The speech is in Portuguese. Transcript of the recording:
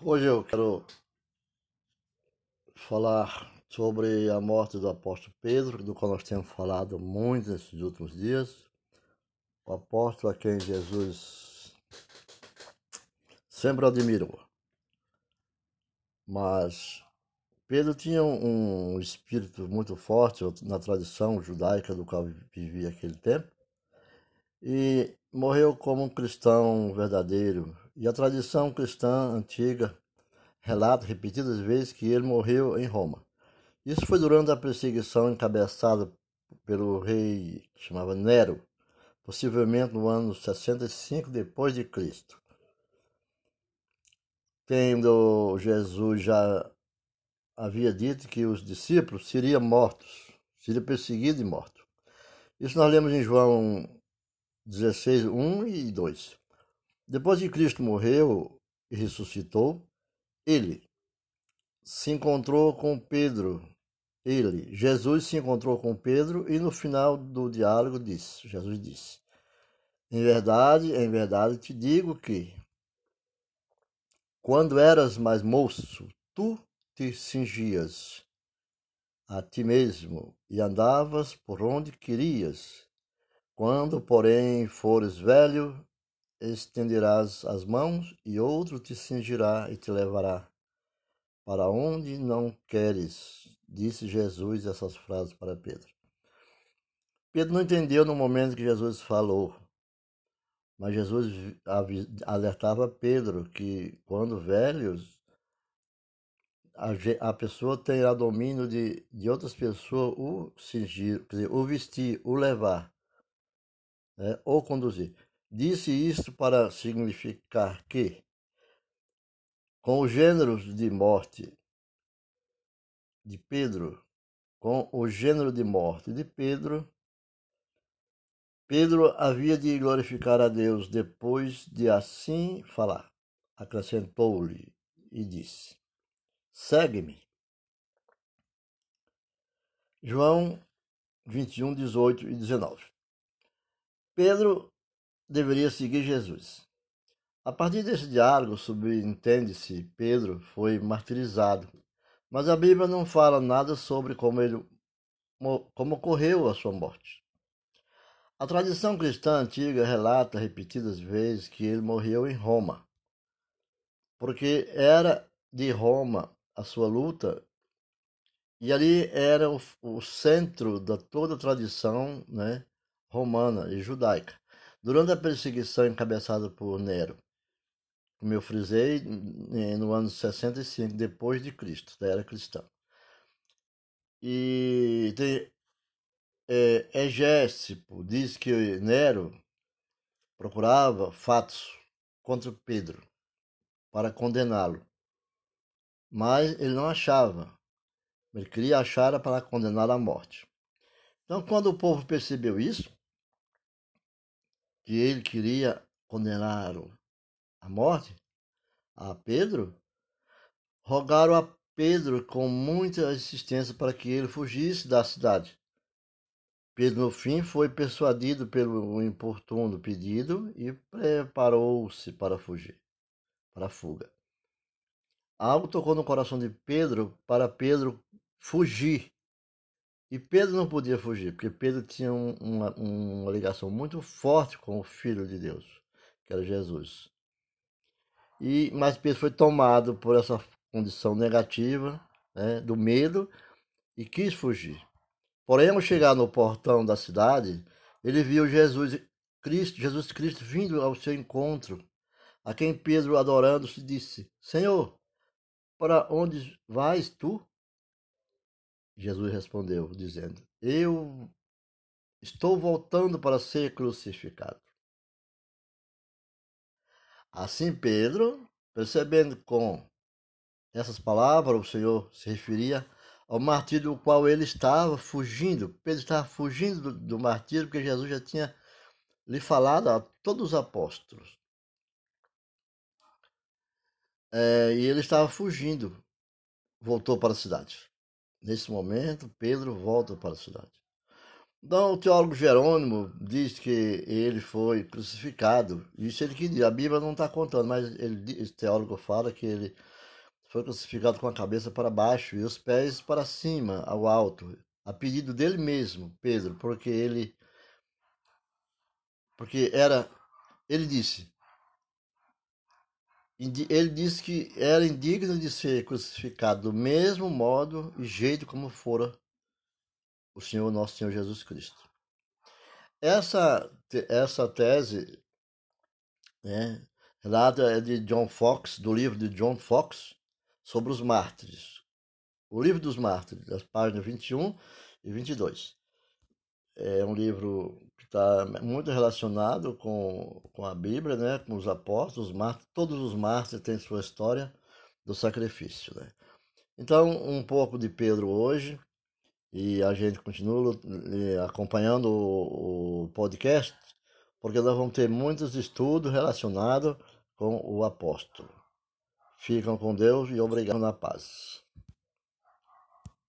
Hoje eu quero falar sobre a morte do apóstolo Pedro, do qual nós temos falado muito nesses últimos dias. O apóstolo a quem Jesus sempre admirou. Mas Pedro tinha um espírito muito forte na tradição judaica do qual vivia aquele tempo e morreu como um cristão verdadeiro. E a tradição cristã antiga relata repetidas vezes que ele morreu em Roma. Isso foi durante a perseguição encabeçada pelo rei que chamava Nero, possivelmente no ano 65 depois de Cristo. Tendo Jesus já havia dito que os discípulos seriam mortos, seriam perseguidos e mortos. Isso nós lemos em João 16, 1 e 2. Depois que Cristo morreu e ressuscitou, ele se encontrou com Pedro. Ele, Jesus, se encontrou com Pedro e no final do diálogo disse: Jesus disse: Em verdade, em verdade te digo que, quando eras mais moço, tu te cingias a ti mesmo e andavas por onde querias quando, porém, fores velho, estenderás as mãos e outro te cingirá e te levará para onde não queres. Disse Jesus essas frases para Pedro. Pedro não entendeu no momento que Jesus falou, mas Jesus alertava Pedro que quando velhos, a, pessoa terá domínio de, de outras pessoas o cingir, quer dizer, o vestir, o levar né, ou conduzir. Disse isto para significar que, com os gêneros de morte de Pedro, com o gênero de morte de Pedro, Pedro havia de glorificar a Deus depois de assim falar. Acrescentou-lhe e disse: Segue-me. João 21, 18 e 19. Pedro deveria seguir Jesus. A partir desse diálogo, subentende-se, Pedro foi martirizado, mas a Bíblia não fala nada sobre como ele como ocorreu a sua morte. A tradição cristã antiga relata repetidas vezes que ele morreu em Roma, porque era de Roma a sua luta e ali era o, o centro da toda a tradição, né, romana e judaica, durante a perseguição encabeçada por Nero, como eu frisei, no ano 65 depois de Cristo, da era cristã. E tem, é, Egésipo diz que Nero procurava fatos contra Pedro para condená-lo, mas ele não achava. Ele queria achar para condenar à morte. Então, quando o povo percebeu isso, que ele queria condenar à morte a Pedro, rogaram a Pedro com muita insistência para que ele fugisse da cidade. Pedro, no fim, foi persuadido pelo importuno pedido e preparou-se para fugir, para a fuga. Algo tocou no coração de Pedro para Pedro fugir e Pedro não podia fugir, porque Pedro tinha um, uma, uma ligação muito forte com o Filho de Deus, que era Jesus. E, mas Pedro foi tomado por essa condição negativa, né, do medo, e quis fugir. Porém, ao chegar no portão da cidade, ele viu Jesus Cristo, Jesus Cristo vindo ao seu encontro, a quem Pedro, adorando-se, disse: Senhor, para onde vais tu? Jesus respondeu, dizendo: Eu estou voltando para ser crucificado. Assim, Pedro, percebendo com essas palavras, o Senhor se referia ao martírio do qual ele estava fugindo. Pedro estava fugindo do, do martírio porque Jesus já tinha lhe falado a todos os apóstolos. É, e ele estava fugindo, voltou para a cidade. Nesse momento, Pedro volta para a cidade. Então, o teólogo Jerônimo diz que ele foi crucificado. Isso ele que diz, a Bíblia não está contando, mas ele, esse teólogo fala que ele foi crucificado com a cabeça para baixo e os pés para cima, ao alto, a pedido dele mesmo, Pedro, porque ele porque era ele disse ele disse que era indigno de ser crucificado do mesmo modo e jeito como fora o Senhor nosso Senhor Jesus Cristo. Essa essa tese né, relata é de John Fox, do livro de John Fox sobre os mártires. O livro dos mártires, das páginas 21 e 22. É um livro está muito relacionado com, com a Bíblia, né? com os apóstolos, os mártires, todos os mártires têm sua história do sacrifício. Né? Então, um pouco de Pedro hoje, e a gente continua acompanhando o, o podcast, porque nós vamos ter muitos estudos relacionados com o apóstolo. Ficam com Deus e obrigado na paz.